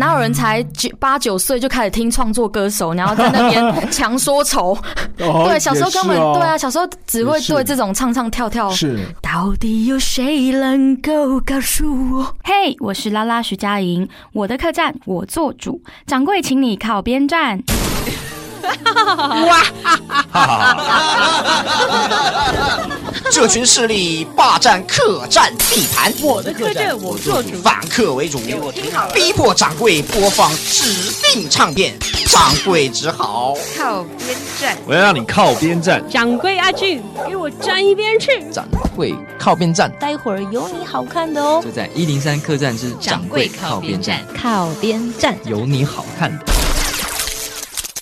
哪有人才九八九岁就开始听创作歌手，然后在那边 强说愁？对，小时候根本对啊，小时候只会对这种唱唱跳跳。是，到底有谁能够告诉我？嘿，我是拉拉徐佳莹，我的客栈我做主，掌柜请你靠边站。哇！这群势力霸占客栈地盘，我的客栈我做主，反客为主，逼迫掌柜播放指定唱片，掌柜只好靠边站。我要让你靠边站，掌柜阿俊，给我站一边去。掌柜靠边站，待会儿有你好看的哦。就在一零三客栈之掌柜靠边站，靠边站有你好看的。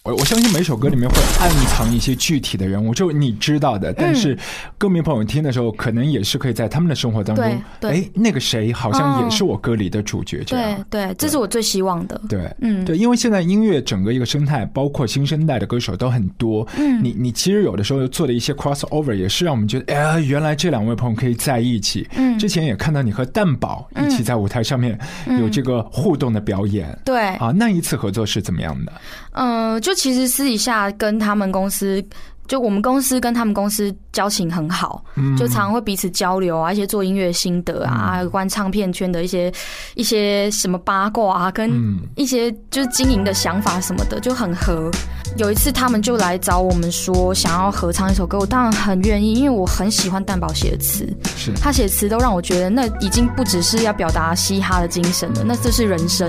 我我相信每首歌里面会暗藏一些具体的人物，就你知道的。但是歌迷朋友听的时候，可能也是可以在他们的生活当中，哎，那个谁好像也是我歌里的主角。这样对，这是我最希望的。对，嗯，对，因为现在音乐整个一个生态，包括新生代的歌手都很多。嗯，你你其实有的时候做的一些 cross over，也是让我们觉得，哎，原来这两位朋友可以在一起。嗯，之前也看到你和蛋宝一起在舞台上面有这个互动的表演。对，啊，那一次合作是怎么样的？嗯，就其实私底下跟他们公司。就我们公司跟他们公司交情很好，就常常会彼此交流啊，一些做音乐心得啊，有关唱片圈的一些一些什么八卦啊，跟一些就是经营的想法什么的就很合。有一次他们就来找我们说想要合唱一首歌，我当然很愿意，因为我很喜欢蛋宝写的词，是。他写词都让我觉得那已经不只是要表达嘻哈的精神了，那这是人生，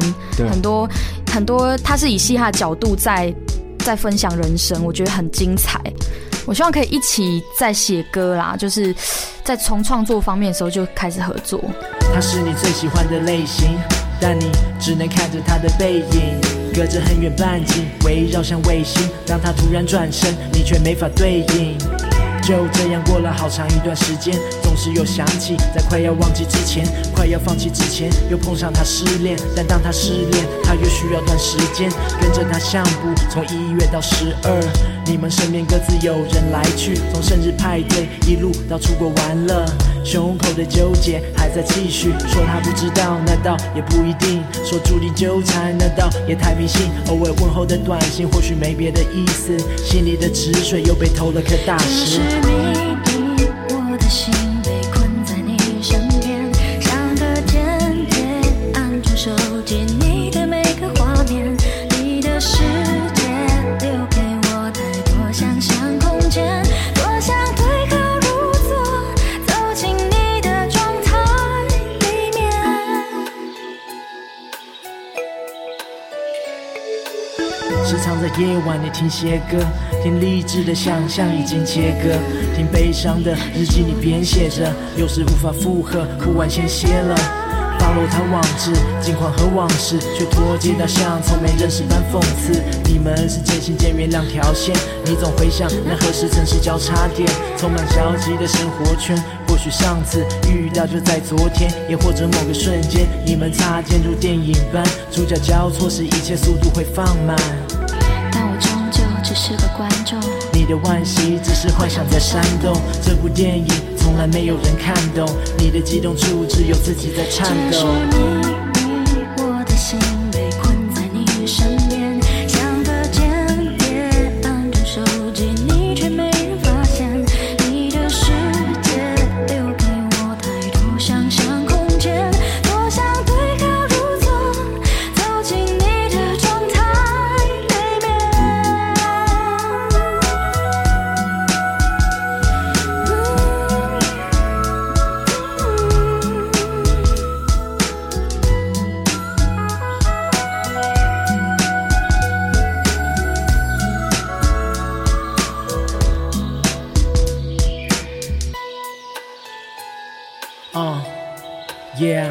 很多很多他是以嘻哈角度在。在分享人生，我觉得很精彩。我希望可以一起在写歌啦，就是在从创作方面的时候就开始合作。他是你最喜欢的类型，但你只能看着他的背影，隔着很远半径围绕像卫星。当他突然转身，你却没法对应。就这样过了好长一段时间，总是又想起，在快要忘记之前，快要放弃之前，又碰上他失恋。但当他失恋，他越需要段时间，跟着他相步，从一月到十二，你们身边各自有人来去，从生日派对一路到出国玩乐，胸口的纠结还在继续。说他不知道，那倒也不一定；说注定纠缠，那倒也太迷信。偶尔问候的短信，或许没别的意思，心里的池水又被投了颗大石。你，我的心夜晚，你听些歌。听励志的想象已经切割，听悲伤的日记你编写着，有时无法负荷，哭完先歇了。发落他往事，近况和往事，却脱节到像从没认识般讽刺。你们是渐行渐远两条线，你总回想那何时曾是交叉点，充满交集的生活圈。或许上次遇到就在昨天，也或者某个瞬间，你们擦肩如电影般，主角交错时，一切速度会放慢。只是个观众，你的惋惜只是幻想在煽动。这部电影从来没有人看懂，你的激动处只有自己在颤抖。Yeah，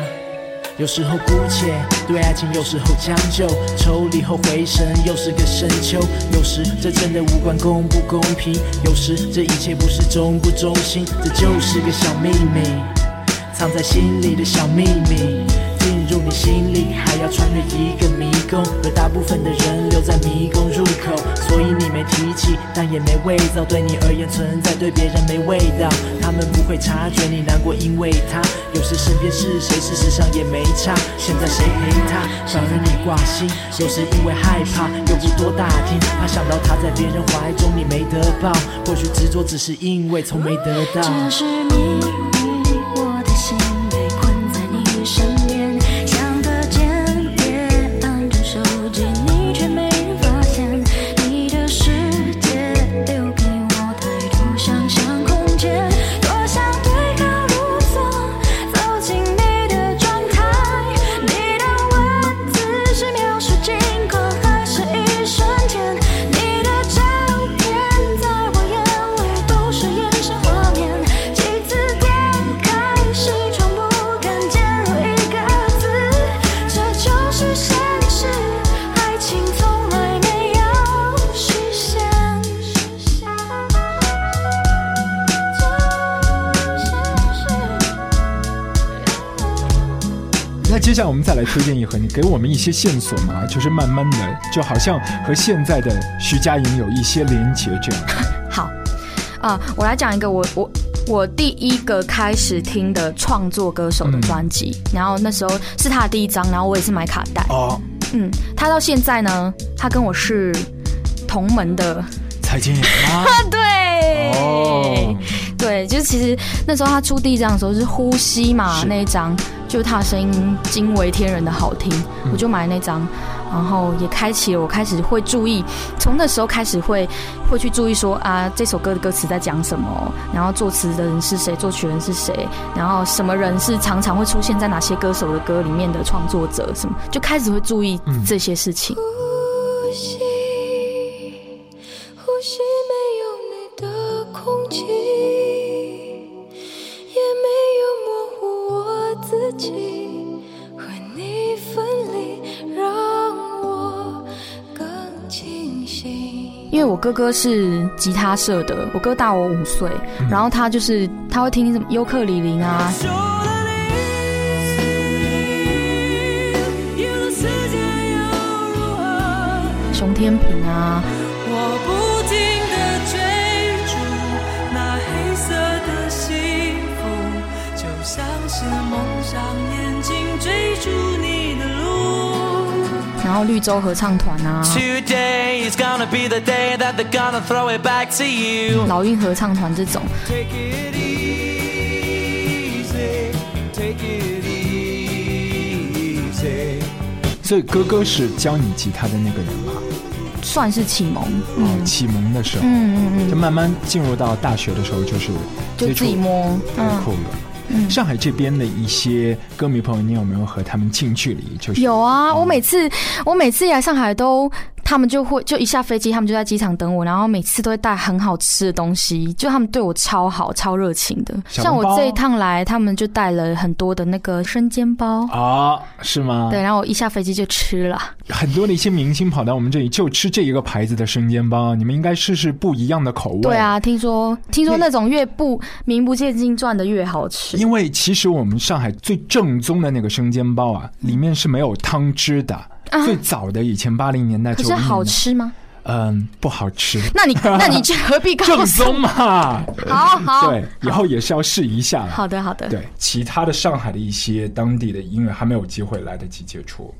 有时候姑且对爱情，有时候将就，抽离后回神，又是个深秋。有时这真的无关公不公平，有时这一切不是忠不忠心，这就是个小秘密，藏在心里的小秘密。进入你心里，还要穿越一个迷宫，而大部分的人留在迷宫入口，所以你没提起，但也没味道，对你而言存在，对别人没味道，他们不会察觉你难过，因为他有时身边是谁，事实上也没差。现在谁陪他？反而你挂心，有时因为害怕，又不多打听，怕想到他在别人怀中你没得抱，或许执着只是因为从没得到。下来我们再来推荐一盒，你给我们一些线索嘛，就是慢慢的，就好像和现在的徐佳莹有一些连结这样。好，啊、我来讲一个我我我第一个开始听的创作歌手的专辑，然后那时候是他的第一张，然后我也是买卡带。哦，嗯，他到现在呢，他跟我是同门的。蔡健雅吗？对，哦，对，就是其实那时候他出第一张的时候是《呼吸》嘛，那一张就他的声音惊为天人的好听，嗯我就买那张，然后也开启了我开始会注意，从那时候开始会会去注意说啊这首歌的歌词在讲什么，然后作词的人是谁，作曲人是谁，然后什么人是常常会出现在哪些歌手的歌里面的创作者，什么就开始会注意嗯这些事情。呼哥哥是吉他社的，我哥大我五岁，然后他就是他会听什么尤克里里啊，熊天平啊，后绿洲合唱团啊，Today is gonna be the day that they're gonna throw it back to you. 老鹰合唱团这种，Take it easy, take it easy. 所以哥哥是教你吉他的那个人吧？算是启蒙，哦，嗯启蒙的时候，嗯嗯嗯，就慢慢进入到大学的时候，就是就接触自己摸，太酷嗯，上海这边的一些歌迷朋友，你有没有和他们近距离？就是有啊，我每次我每次来上海都，他们就会就一下飞机，他们就在机场等我，然后每次都会带很好吃的东西，就他们对我超好、超热情的。像我这一趟来，他们就带了很多的那个生煎包，啊，是吗？对，然后我一下飞机就吃了。很多的一些明星跑到我们这里就吃这一个牌子的生煎包，你们应该试试不一样的口味。对，啊，听说听说那种越不名不见经传的越好吃。因为其实我们上海最正宗的那个生煎包啊，里面是没有汤汁的。啊最早的以前八零年代、可是好吃吗？嗯，不好吃。那你 那你就何必告正宗嘛，好好，对，以后也是要试一下了。好的好的。对，其他的上海的一些当地的音乐还没有机会来得及接触。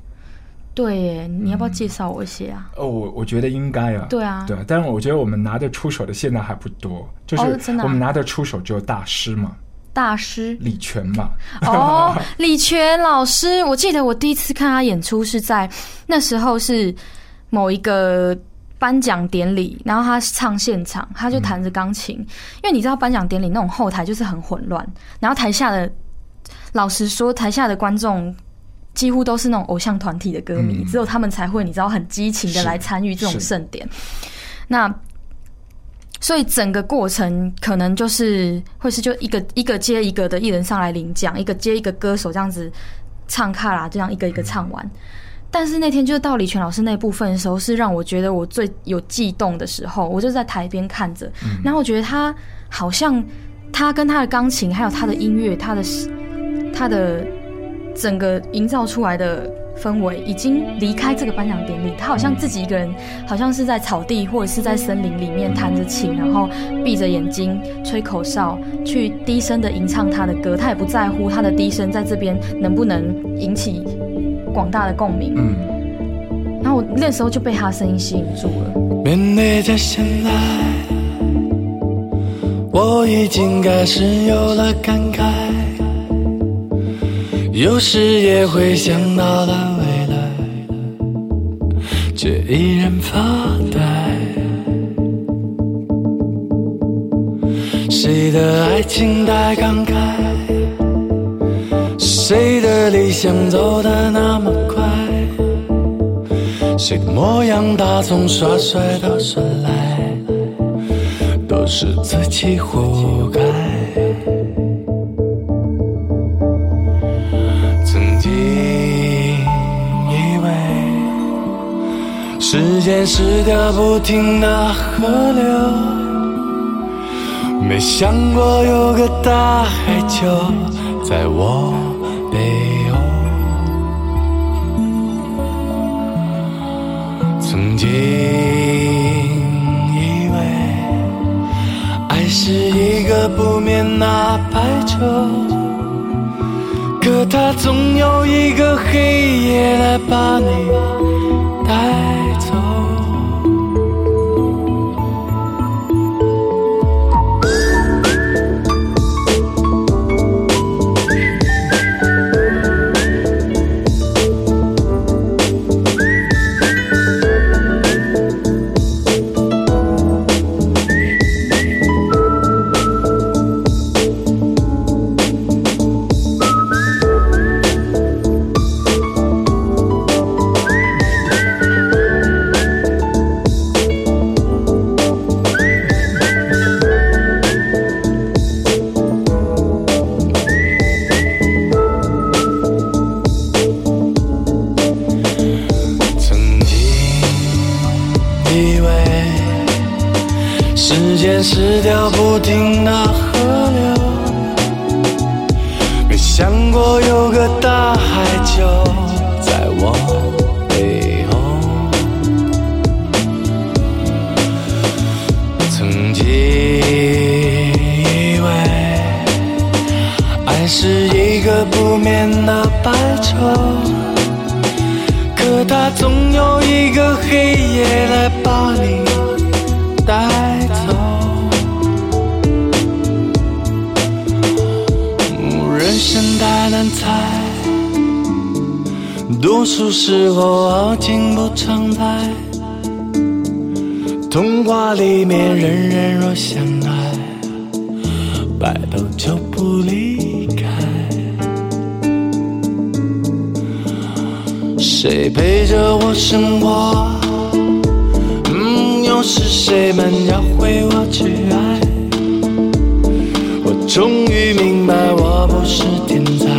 对耶，你要不要介绍我一些啊？哦，我我觉得应该啊。对啊对，但是我觉得我们拿得出手的现在还不多，就是我们拿得出手只有大师嘛，大师李泉嘛。哦，李泉老师，我记得我第一次看他演出是在那时候是某一个颁奖典礼，然后他唱现场，他就弹着钢琴，因为你知道颁奖典礼那种后台就是很混乱，然后台下的老实说，台下的观众。几乎都是那种偶像团体的歌迷，嗯只有他们才会，你知道，很激情的来参与这种盛典。那所以整个过程可能就是会是就一个一个接一个的艺人上来领奖，一个接一个歌手这样子唱卡拉，这样一个一个唱完。但是那天就是到李泉老师那部分的时候，是让我觉得我最有悸动的时候，我就在台边看着，然后我觉得他好像他跟他的钢琴，还有他的音乐，他的他的整个营造出来的氛围已经离开这个颁奖典礼，他好像自己一个人，好像是在草地或者是在森林里面弹着琴，然后闭着眼睛吹口哨，去低声的吟唱他的歌，他也不在乎他的低声在这边能不能引起广大的共鸣。嗯，然后我那时候就被他的声音吸引住了。面对着现在，我已经开始有了感慨，有时也会想到了未来，却依然发呆。谁的爱情太慷慨，谁的理想走得那么快？谁的模样打从耍帅到耍赖，都是自己活该。时间是条不停的河流，没想过有个大海就在我背后。曾经以为爱是一个不眠的白昼，可它总有一个黑夜来把你带走。就在我背后。曾经以为爱是一个不眠的白昼。可它总有一个黑夜来把你多数时候爱情不常在。童话里面人人若相爱，白头就不离开。谁陪着我生活？嗯，又是谁们教会我去爱？我终于明白，我不是天才，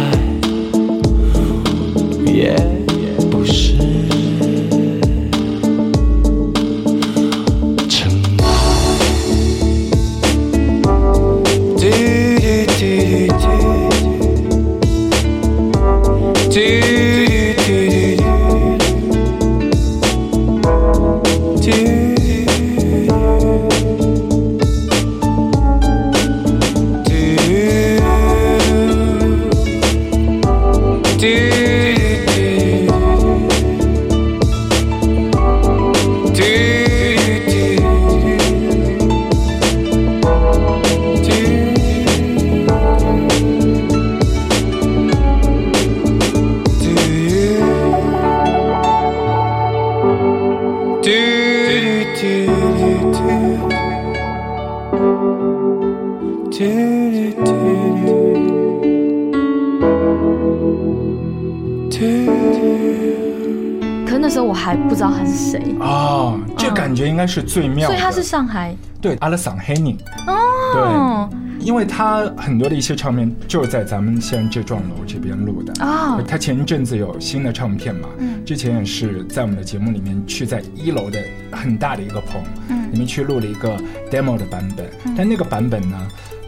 该是最妙的。所以他是上海对阿拉桑黑宁，哦，对因为他很多的一些唱片就是在咱们现在这幢楼这边录的。哦。他前一阵子有新的唱片嘛，嗯。之前也是在我们的节目里面去在一楼的很大的一个棚，嗯。里面去录了一个 demo 的版本，但那个版本呢，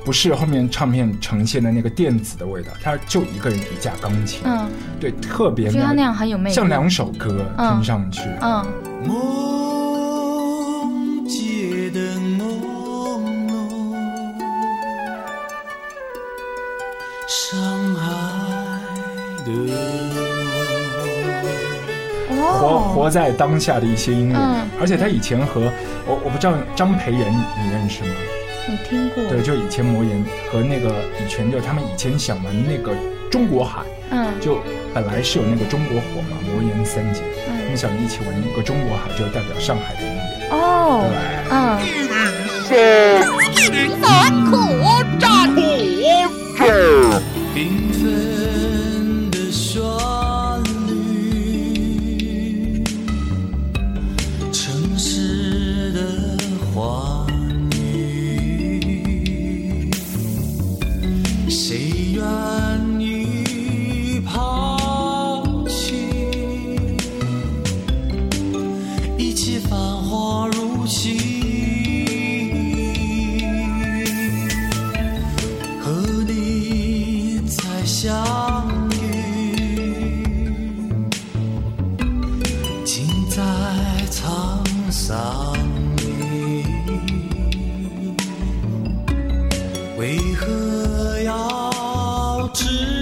不是后面唱片呈现的那个电子的味道，它就一个人一架钢琴，嗯，对，特别觉得他那样很有魅力，像两首歌嗯。听上去。嗯，梦活活在当下的一些音乐，嗯。而且他以前和我我不知道张培仁你认识吗？我听过，对，就以前魔岩和那个以前就他们以前想玩那个中国海，嗯。就本来是有那个中国火嘛，魔岩三杰，嗯。他们嗯，想一起玩一个中国海，就代表上海的音乐。哦，对，嗯，为何要知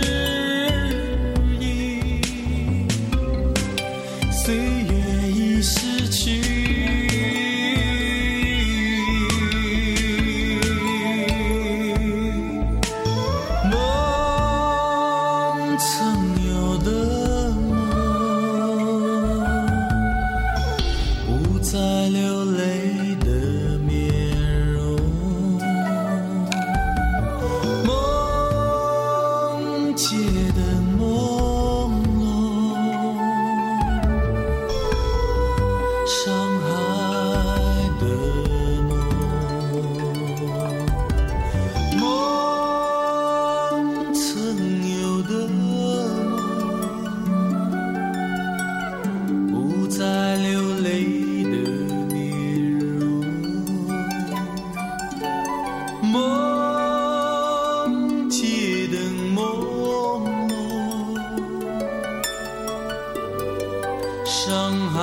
上海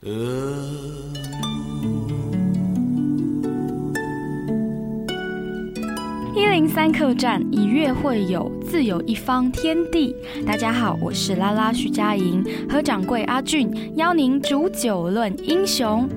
的一零三客栈以月会友，自有一方天地。大家好，我是拉拉徐佳莹，和掌柜阿俊，邀您煮酒论英雄。